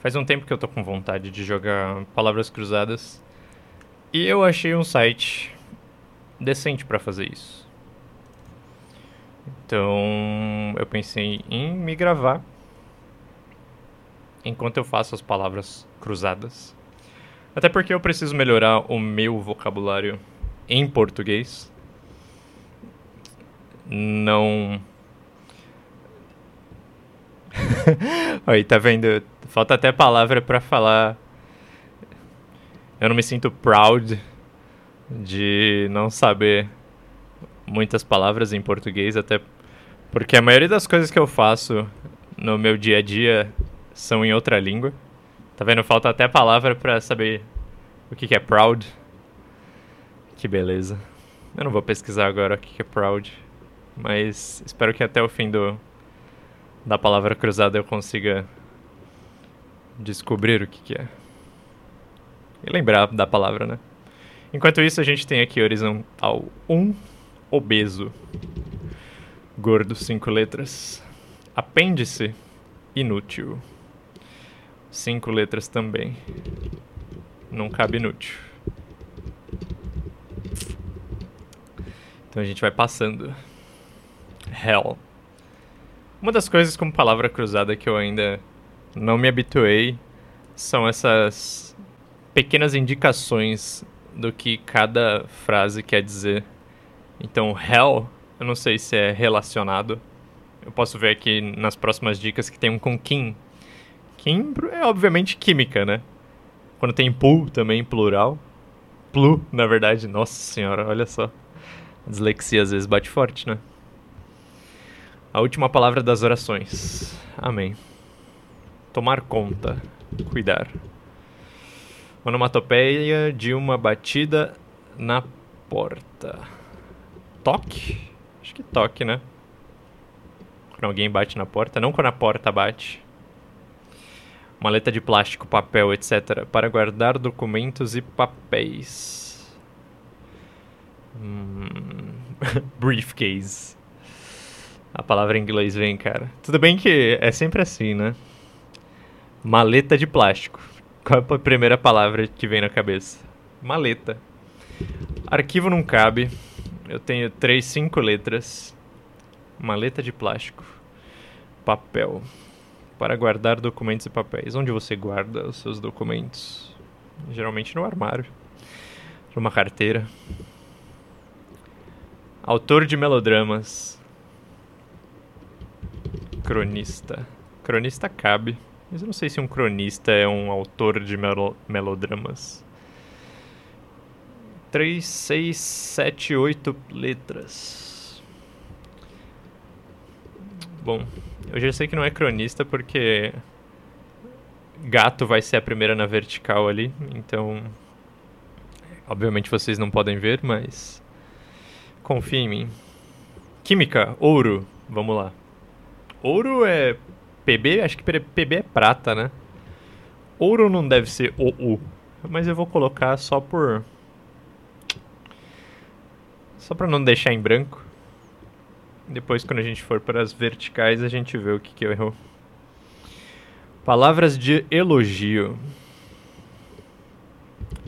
Faz um tempo que eu tô com vontade de jogar Palavras Cruzadas. E eu achei um site decente para fazer isso. Então, eu pensei em me gravar enquanto eu faço as palavras cruzadas. Até porque eu preciso melhorar o meu vocabulário em português. Não. Aí, tá vendo? Falta até palavra para falar. Eu não me sinto proud de não saber muitas palavras em português, até porque a maioria das coisas que eu faço no meu dia a dia são em outra língua. Tá vendo? Falta até palavra para saber o que, que é proud. Que beleza. Eu não vou pesquisar agora o que, que é proud, mas espero que até o fim do da palavra cruzada eu consiga descobrir o que, que é. E lembrar da palavra, né? Enquanto isso, a gente tem aqui horizontal 1, obeso. Gordo, cinco letras. Apêndice, inútil. Cinco letras também. Não cabe inútil. Então a gente vai passando. Hell. Uma das coisas como palavra cruzada que eu ainda não me habituei são essas pequenas indicações do que cada frase quer dizer. Então, hell, eu não sei se é relacionado. Eu posso ver aqui nas próximas dicas que tem um com kim. Kim é obviamente química, né? Quando tem pool também, plural. Plu, na verdade. Nossa senhora, olha só. A dislexia às vezes bate forte, né? A última palavra das orações. Amém. Tomar conta. Cuidar. Onomatopeia de uma batida na porta. Toque? Acho que toque, né? Quando alguém bate na porta, não quando a porta bate. Maleta de plástico, papel, etc. Para guardar documentos e papéis. Hum... Briefcase. A palavra em inglês vem, cara. Tudo bem que é sempre assim, né? Maleta de plástico. Qual é a primeira palavra que vem na cabeça? Maleta. Arquivo não cabe. Eu tenho três, cinco letras. Maleta de plástico. Papel. Para guardar documentos e papéis. Onde você guarda os seus documentos? Geralmente no armário. Numa carteira. Autor de melodramas. Cronista. Cronista cabe. Mas eu não sei se um cronista é um autor de melo melodramas. 3, 6, 7, 8 letras. Bom, eu já sei que não é cronista porque gato vai ser a primeira na vertical ali, então obviamente vocês não podem ver, mas confia em mim. Química, ouro, vamos lá. Ouro é PB, acho que PB é prata, né? Ouro não deve ser OU. Mas eu vou colocar só por. Só pra não deixar em branco. Depois, quando a gente for para as verticais, a gente vê o que, que eu errou. Palavras de elogio.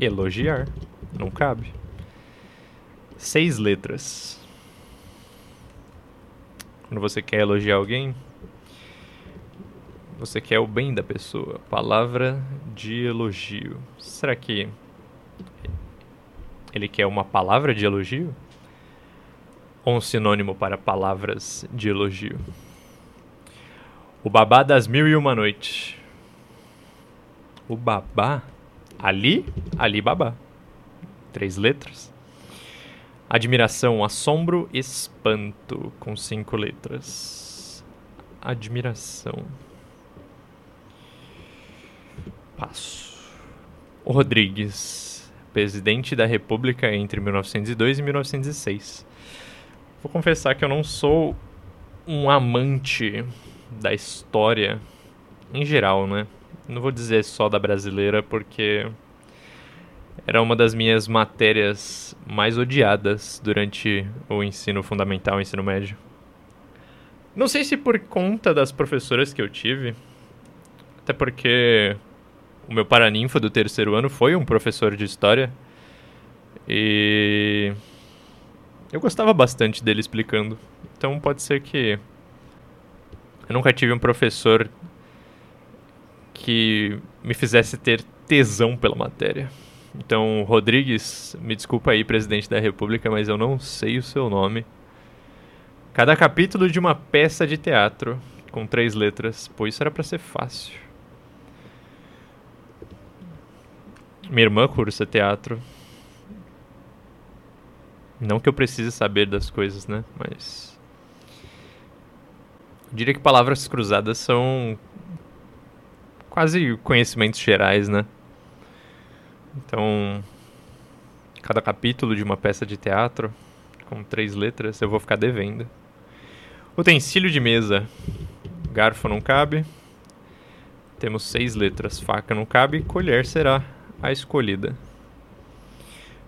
Elogiar. Não cabe. Seis letras. Quando você quer elogiar alguém, você quer o bem da pessoa. Palavra de elogio. Será que ele quer uma palavra de elogio? Ou um sinônimo para palavras de elogio? O babá das mil e uma noites. O babá? Ali? Ali babá. Três letras. Admiração, assombro, espanto. Com cinco letras. Admiração. Passo. Rodrigues, presidente da República entre 1902 e 1906. Vou confessar que eu não sou um amante da história em geral, né? Não vou dizer só da brasileira, porque era uma das minhas matérias mais odiadas durante o ensino fundamental, o ensino médio. Não sei se por conta das professoras que eu tive, Até porque o meu paraninfo do terceiro ano foi um professor de história. E eu gostava bastante dele explicando. Então pode ser que eu nunca tive um professor que me fizesse ter tesão pela matéria. Então, Rodrigues, me desculpa aí, presidente da República, mas eu não sei o seu nome. Cada capítulo de uma peça de teatro com três letras. Pô, isso era para ser fácil. Minha irmã cursa teatro. Não que eu precise saber das coisas, né? Mas. Eu diria que palavras cruzadas são quase conhecimentos gerais, né? Então, cada capítulo de uma peça de teatro com três letras eu vou ficar devendo. Utensílio de mesa. Garfo não cabe. Temos seis letras. Faca não cabe. Colher será a escolhida.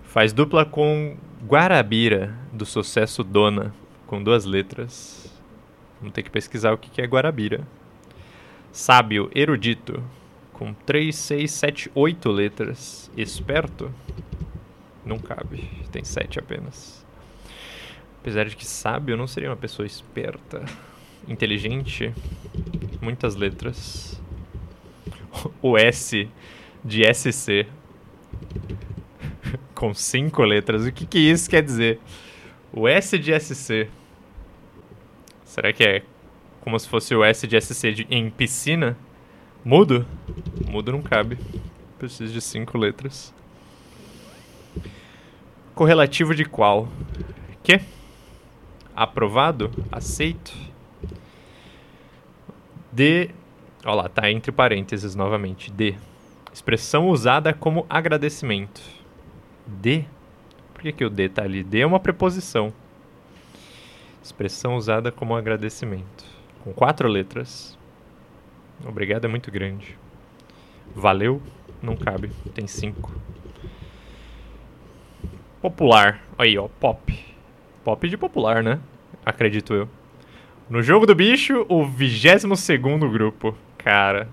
Faz dupla com Guarabira, do sucesso Dona, com duas letras. Vamos ter que pesquisar o que é Guarabira. Sábio, erudito, com 3, 6, 7, 8 letras. Esperto, não cabe, tem 7 apenas. Apesar de que sábio não seria uma pessoa esperta. Inteligente, muitas letras. O S de SC com 5 letras. O que, que isso quer dizer? O S de SC. Será que é como se fosse o S de SC de, em piscina? Mudo? Mudo não cabe. Preciso de 5 letras. Correlativo de qual? Que? Aprovado? Aceito? D. Olha lá, tá entre parênteses novamente. D. Expressão usada como agradecimento. D. Por que, que o D tá ali? D é uma preposição. Expressão usada como agradecimento. Com quatro letras. Obrigado é muito grande. Valeu, não cabe. Tem cinco. Popular. Aí, ó, pop. Pop de popular, né? Acredito eu. No jogo do bicho, o 22 segundo grupo. Cara.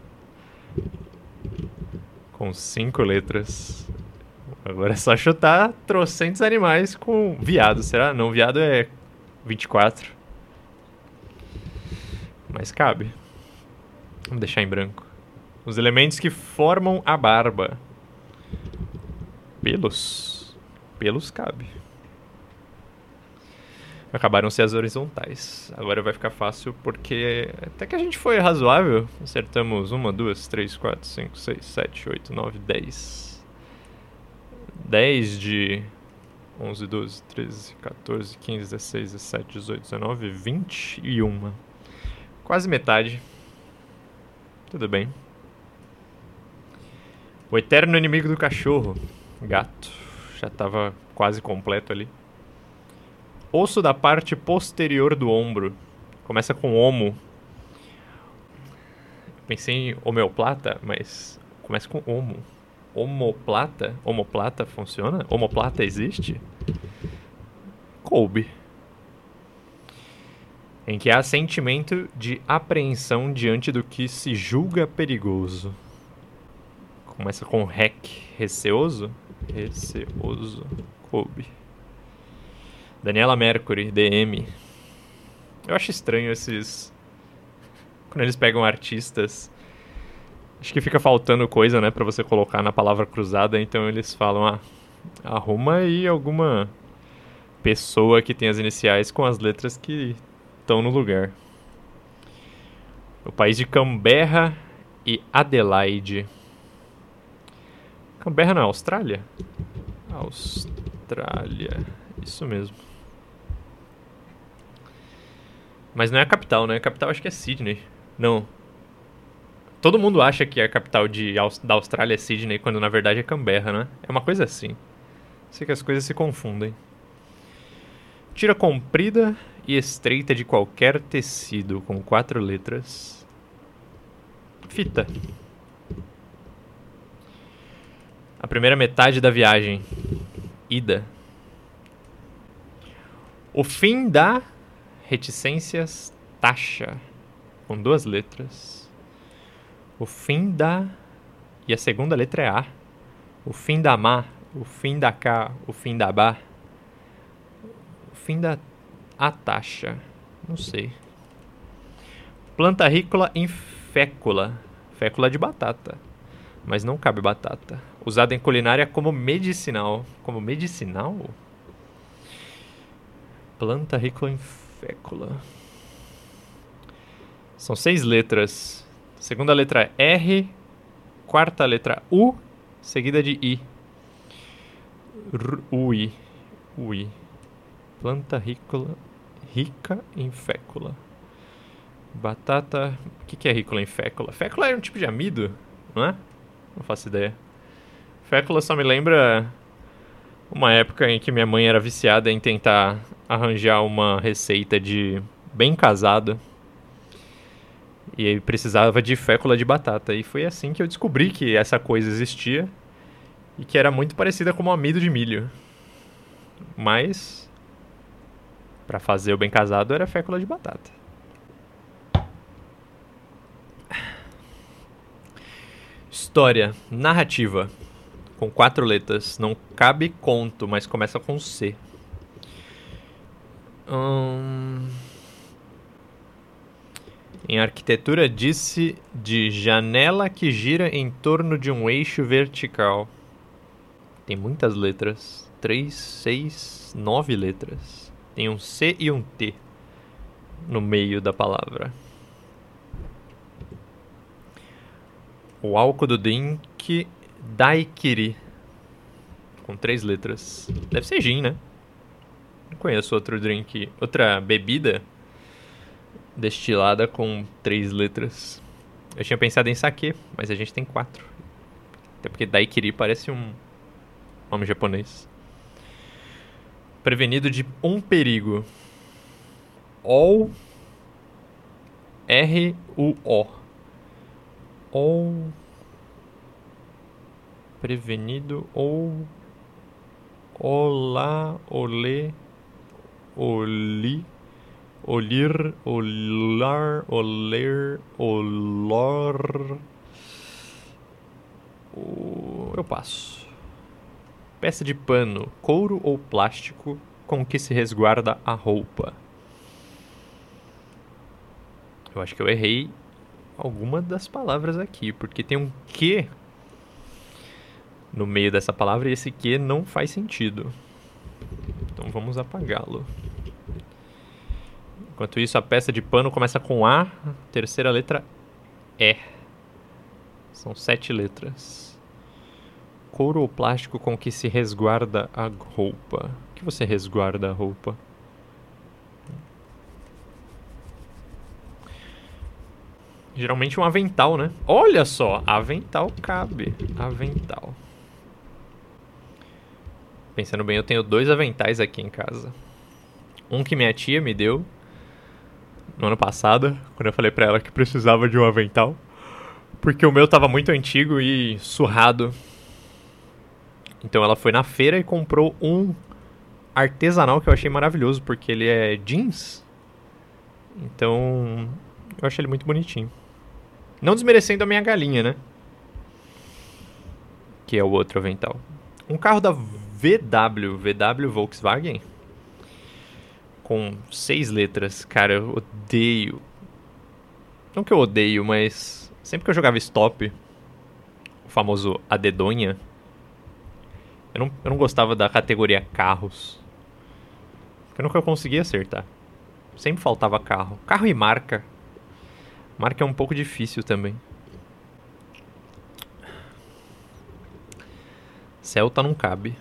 Com cinco letras. Agora é só chutar trocentos animais com viado, será? Não, viado é 24. Mas cabe. Vamos deixar em branco. Os elementos que formam a barba. Pelos. Pelos cabe. Acabaram-se as horizontais. Agora vai ficar fácil porque até que a gente foi razoável. Acertamos uma, duas, três, quatro, cinco, seis, sete, oito, nove, dez. Dez de 11, 12, 13, 14, 15, 16, 17, 18, 19, 21. Quase metade. Tudo bem. O eterno inimigo do cachorro. Gato. Já estava quase completo ali. Osso da parte posterior do ombro. Começa com homo. Pensei em homeoplata, mas começa com homo. Homoplata? Homoplata funciona? Homoplata existe? Coube. Em que há sentimento de apreensão diante do que se julga perigoso. Começa com rec. Receoso? Receoso. Coube. Daniela Mercury, DM. Eu acho estranho esses. Quando eles pegam artistas. Acho que fica faltando coisa, né, pra você colocar na palavra cruzada, então eles falam, ah, arruma aí alguma pessoa que tem as iniciais com as letras que estão no lugar. O país de Canberra e Adelaide. Canberra não é Austrália? Austrália. Isso mesmo. Mas não é a capital, né? A capital acho que é Sydney. Não. Todo mundo acha que a capital de, da Austrália é Sydney, quando na verdade é Canberra, né? É uma coisa assim. Sei que as coisas se confundem. Tira comprida e estreita de qualquer tecido, com quatro letras. Fita. A primeira metade da viagem. Ida. O fim da reticências taxa, com duas letras. O fim da. E a segunda letra é A. O fim da má, o fim da cá, o fim da bá. O fim da. A taxa. Não sei. Planta rícola em fécula. Fécula de batata. Mas não cabe batata. Usada em culinária como medicinal. Como medicinal? Planta rícola em fécula. São seis letras. Segunda letra é R. Quarta letra U. Seguida de I. R ui. Ui. Planta rícola. Rica em fécula. Batata. O que, que é rícola em fécula? Fécula é um tipo de amido, não é? Não faço ideia. Fécula só me lembra uma época em que minha mãe era viciada em tentar arranjar uma receita de bem casado. E aí precisava de fécula de batata. E foi assim que eu descobri que essa coisa existia e que era muito parecida com o amido de milho. Mas para fazer o bem casado era fécula de batata. História, narrativa, com quatro letras. Não cabe conto, mas começa com C. Em arquitetura, disse de janela que gira em torno de um eixo vertical. Tem muitas letras. Três, seis, nove letras. Tem um C e um T no meio da palavra. O álcool do drink Daiquiri. Com três letras. Deve ser gin, né? Não conheço outro drink. Outra bebida destilada com três letras. Eu tinha pensado em sake, mas a gente tem quatro. Até porque Daiquiri parece um nome japonês. Prevenido de um perigo. All R-U-O ou prevenido ou olá, olê, oli, olir, olar, oler, olor. Eu passo. Peça de pano, couro ou plástico com que se resguarda a roupa. Eu acho que eu errei alguma das palavras aqui, porque tem um que no meio dessa palavra e esse que não faz sentido. Então vamos apagá-lo. Enquanto isso, a peça de pano começa com A, terceira letra E. São sete letras. Couro ou plástico com que se resguarda a roupa. O que você resguarda a roupa? Geralmente um avental, né? Olha só, avental cabe. Avental. Pensando bem, eu tenho dois aventais aqui em casa. Um que minha tia me deu no ano passado, quando eu falei pra ela que precisava de um avental. Porque o meu tava muito antigo e surrado. Então ela foi na feira e comprou um artesanal que eu achei maravilhoso, porque ele é jeans. Então, eu achei ele muito bonitinho. Não desmerecendo a minha galinha, né? Que é o outro avental. Um carro da VW, VW Volkswagen. Com seis letras. Cara, eu odeio. Não que eu odeio, mas sempre que eu jogava stop, o famoso a dedonha, eu não, eu não gostava da categoria carros. Eu nunca conseguia acertar. Sempre faltava carro. Carro e marca. Marca é um pouco difícil também. Celta não cabe.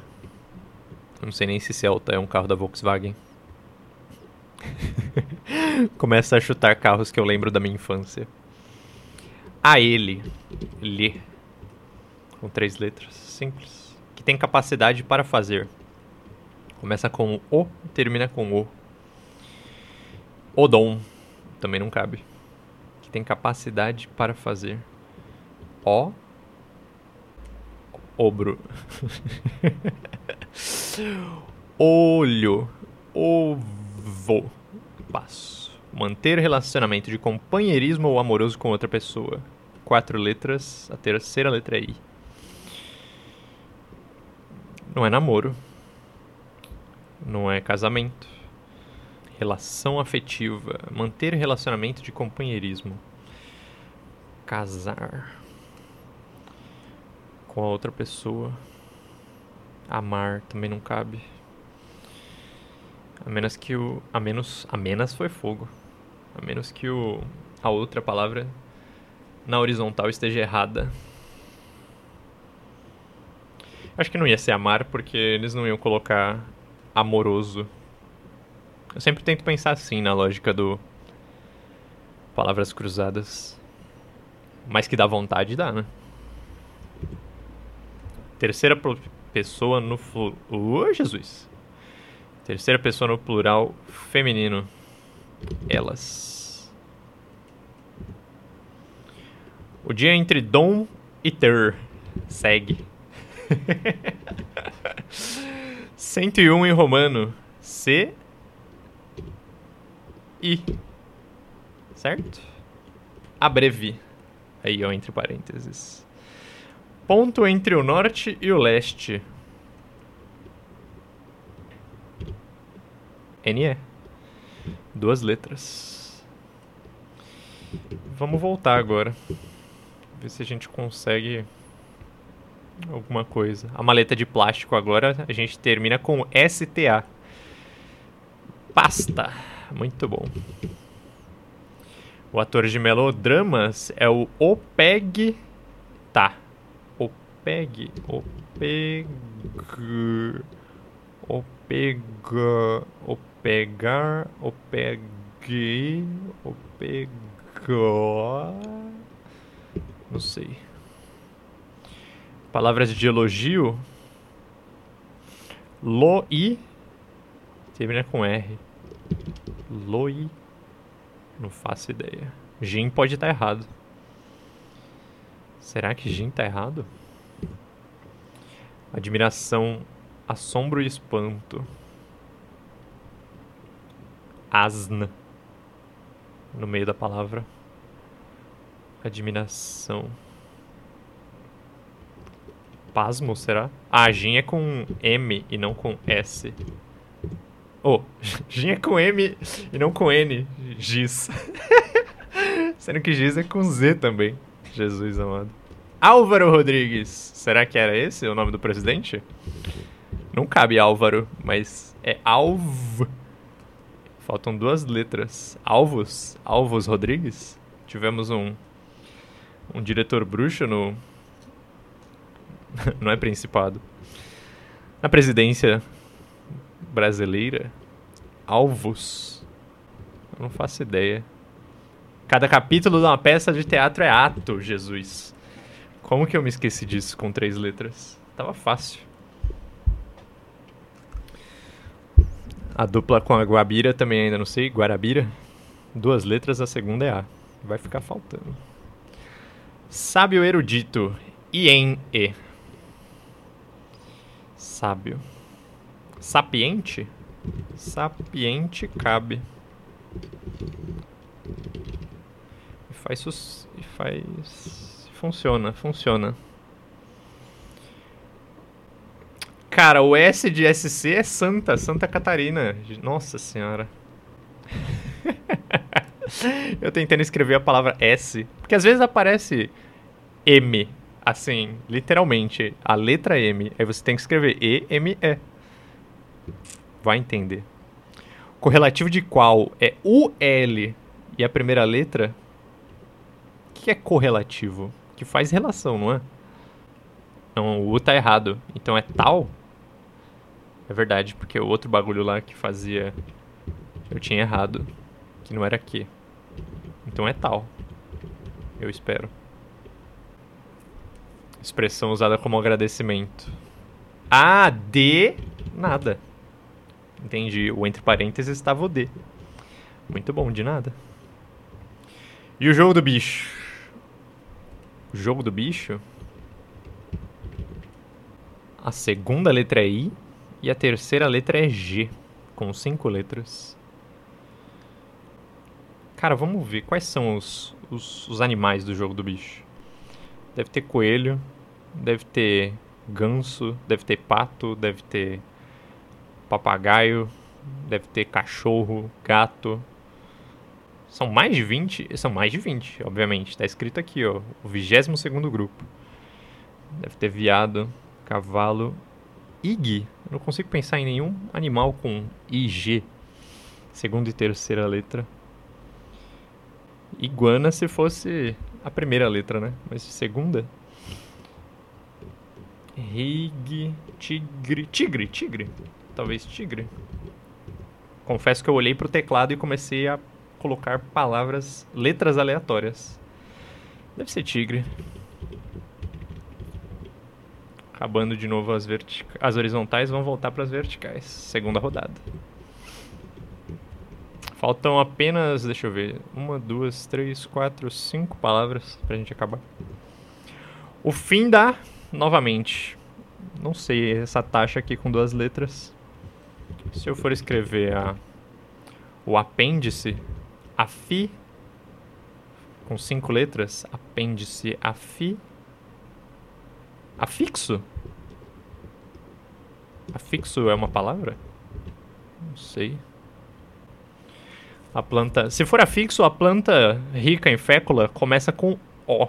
Não sei nem se Celta é um carro da Volkswagen. Começa a chutar carros que eu lembro da minha infância. A ele. Lhe. Com três letras. Simples. Que tem capacidade para fazer. Começa com o, termina com o. Odon. Também não cabe que tem capacidade para fazer. Ó. Obro. Olho. Ovo. Passo. Manter relacionamento de companheirismo ou amoroso com outra pessoa. quatro letras, a terceira letra é I. Não é namoro. Não é casamento. Relação afetiva. Manter relacionamento de companheirismo. Casar. Com a outra pessoa. Amar também não cabe. A menos que o. A menos. A menos foi fogo. A menos que o. A outra palavra na horizontal esteja errada. Acho que não ia ser amar, porque eles não iam colocar amoroso. Eu sempre tento pensar assim na lógica do. Palavras cruzadas. Mas que dá vontade, dá, né? Terceira pessoa no. Flu... Oh, Jesus! Terceira pessoa no plural feminino. Elas. O dia entre Dom e Ter segue. 101 em romano. C. I. Certo? Abreve. Aí, ó, entre parênteses. Ponto entre o norte e o leste. NE. Duas letras. Vamos voltar agora. Ver se a gente consegue alguma coisa. A maleta de plástico agora a gente termina com STA. Pasta. Muito bom. O ator de melodramas é o Opeg. Tá. Opeg. Opeg. Opega. Opegar. Opegue. Opegó. Não sei. Palavras de elogio. Loi. Termina com R. Loi. Não faço ideia. Jin pode estar errado. Será que Jin está errado? Admiração, assombro e espanto. Asna. No meio da palavra. Admiração. Pasmo, será? Ah, Jin é com M e não com S. Oh, Jin é com M e não com N. Giz. Sendo que Giz é com Z também. Jesus amado. Álvaro Rodrigues. Será que era esse o nome do presidente? Não cabe Álvaro, mas é Alv. Faltam duas letras. Alvos? Alvos Rodrigues? Tivemos um, um diretor bruxo no, não é principado. Na presidência brasileira, alvos. Eu não faço ideia. Cada capítulo de uma peça de teatro é ato, Jesus. Como que eu me esqueci disso com três letras? Tava fácil. A dupla com a Guabira também ainda não sei. Guarabira. Duas letras, a segunda é A. Vai ficar faltando. Sábio erudito. IEN-E sábio. Sapiente? Sapiente cabe. E faz. E faz. Funciona, funciona. Cara, o S de SC é Santa, Santa Catarina. Nossa senhora. Eu tentando escrever a palavra S, porque às vezes aparece M assim, literalmente, a letra M. Aí você tem que escrever E-M-E. Vai entender. Correlativo de qual é UL e a primeira letra. O que é correlativo? Que faz relação, não é? Não, o U tá errado. Então é tal? É verdade, porque o outro bagulho lá que fazia. Eu tinha errado. Que não era Q. Então é tal. Eu espero. Expressão usada como agradecimento. A, D, nada. Entendi. O entre parênteses estava o D. Muito bom, de nada. E o jogo do bicho? O jogo do bicho? A segunda letra é I e a terceira letra é G, com cinco letras. Cara, vamos ver quais são os, os, os animais do jogo do bicho. Deve ter coelho, deve ter ganso, deve ter pato, deve ter papagaio, deve ter cachorro, gato. São mais de 20? São mais de 20, obviamente. Tá escrito aqui, ó. O 22 segundo grupo. Deve ter viado, cavalo. IG. Eu não consigo pensar em nenhum animal com IG. Segunda e terceira letra. Iguana se fosse a primeira letra, né? Mas segunda. Rig. Tigre. Tigre, tigre. Talvez tigre. Confesso que eu olhei pro teclado e comecei a colocar palavras, letras aleatórias. Deve ser tigre. Acabando de novo as, as horizontais, vão voltar para as verticais. Segunda rodada. Faltam apenas, deixa eu ver, uma, duas, três, quatro, cinco palavras pra gente acabar. O fim da, novamente, não sei essa taxa aqui com duas letras. Se eu for escrever a, o apêndice, afi, com cinco letras, apêndice afi, afixo? Afixo é uma palavra? Não sei. A planta. Se for afixo, a planta rica em fécula começa com O.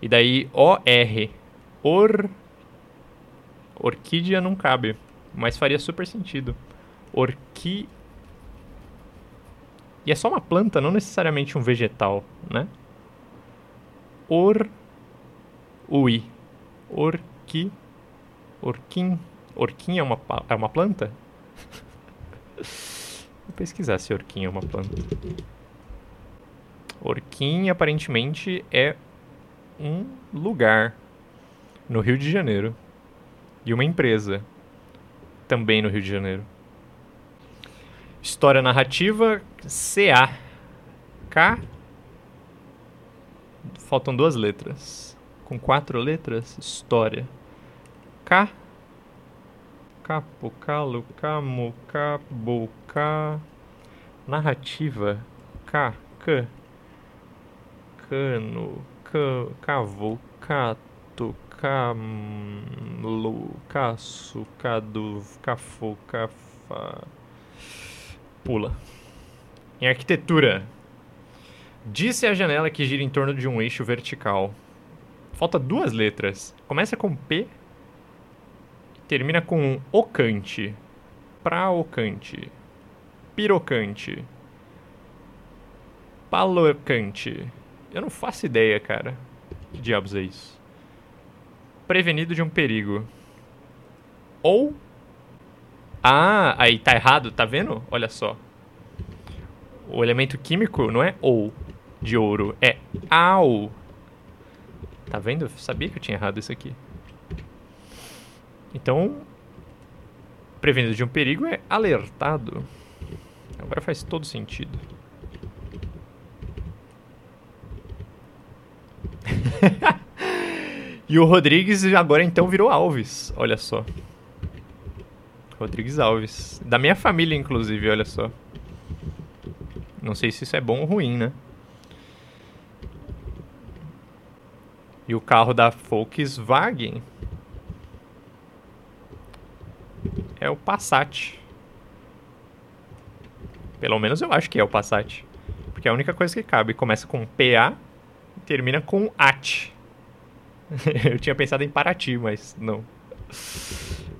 E daí OR. Or. Orquídea não cabe. Mas faria super sentido. Orqui. E é só uma planta, não necessariamente um vegetal, né? Or. Ui. Orqui. Orquim. Orquim é uma, é uma planta? Vou pesquisar se orquim é uma planta. Orquim aparentemente é um lugar no Rio de Janeiro e uma empresa também no Rio de Janeiro. História narrativa CA. K. Faltam duas letras. Com quatro letras, história. K Capo, calo, camo, cabo, ca... Narrativa. Ca, c... Cano, ca, cavo, cato, camlo, caço, cadu, cafo, cafa... Pula. Em arquitetura. Disse a janela que gira em torno de um eixo vertical. Falta duas letras. Começa com P termina com ocante, praocante, pirocante, palocante. Eu não faço ideia, cara. Que diabos é isso? Prevenido de um perigo. Ou. Ah, aí tá errado, tá vendo? Olha só. O elemento químico não é ou de ouro, é ao. Tá vendo? Eu sabia que eu tinha errado isso aqui. Então, prevenido de um perigo é alertado. Agora faz todo sentido. e o Rodrigues agora então virou Alves, olha só. Rodrigues Alves. Da minha família, inclusive, olha só. Não sei se isso é bom ou ruim, né? E o carro da Volkswagen é o Passat. Pelo menos eu acho que é o Passat. Porque é a única coisa que cabe. Começa com PA e termina com AT. eu tinha pensado em Paraty, mas não.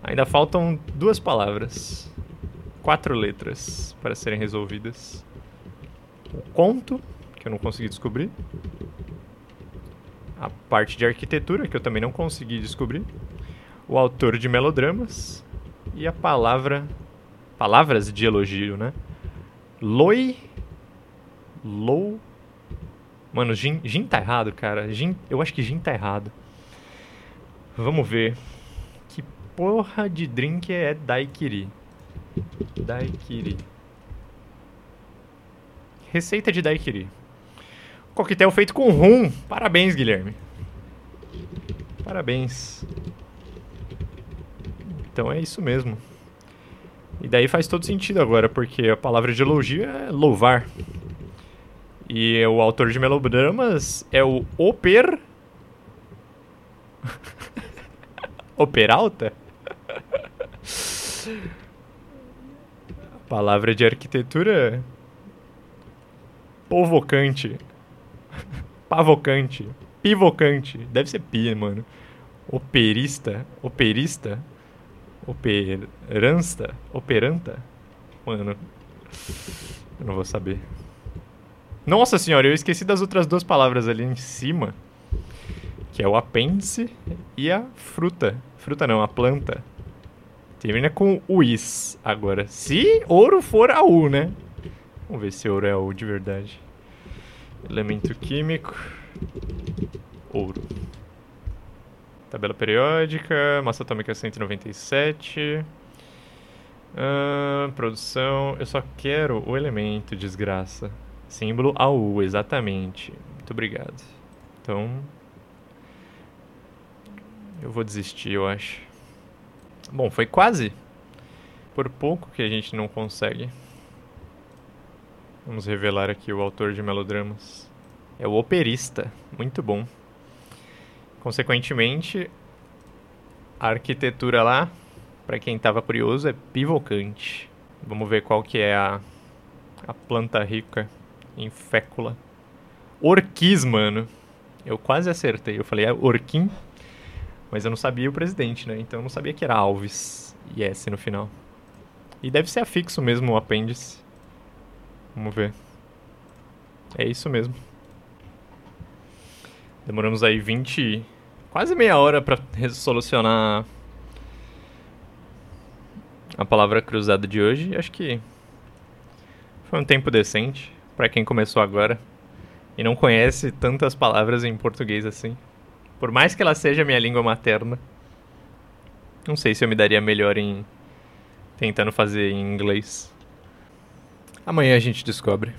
Ainda faltam duas palavras. Quatro letras para serem resolvidas. O conto, que eu não consegui descobrir. A parte de arquitetura, que eu também não consegui descobrir. O autor de melodramas e a palavra. Palavras de elogio, né? Loi. Lou. Mano, gin, gin tá errado, cara. Gin, eu acho que gin tá errado. Vamos ver. Que porra de drink é daiquiri? Daiquiri. Receita de daiquiri. Coquetel feito com rum. Parabéns, Guilherme. Parabéns. Então é isso mesmo. E daí faz todo sentido agora, porque a palavra de elogio é louvar. E o autor de melodramas é o Oper o Peralta? A palavra de arquitetura Povocante. Pavocante. Pivocante. Deve ser pi, mano. Operista. Operista. Operansta. Operanta. Mano. Eu não vou saber. Nossa senhora, eu esqueci das outras duas palavras ali em cima. Que é o apêndice e a fruta. Fruta não, a planta. Termina com uis agora. Se ouro for a U, né? Vamos ver se ouro é ouro de verdade. Elemento químico. Ouro. Tabela periódica. Massa atômica 197. Uh, produção. Eu só quero o elemento, desgraça. Símbolo AU, exatamente. Muito obrigado. Então. Eu vou desistir, eu acho. Bom, foi quase. Por pouco que a gente não consegue. Vamos revelar aqui o autor de melodramas. É o operista. Muito bom. Consequentemente, a arquitetura lá, para quem estava curioso, é pivocante. Vamos ver qual que é a, a planta rica em fécula. Orquis, mano. Eu quase acertei. Eu falei é orquim, mas eu não sabia o presidente, né? Então eu não sabia que era Alves e S no final. E deve ser afixo mesmo o apêndice. Vamos ver. É isso mesmo. Demoramos aí 20. quase meia hora para solucionar a palavra cruzada de hoje. Acho que foi um tempo decente para quem começou agora e não conhece tantas palavras em português assim. Por mais que ela seja minha língua materna, não sei se eu me daria melhor em tentando fazer em inglês. Amanhã a gente descobre.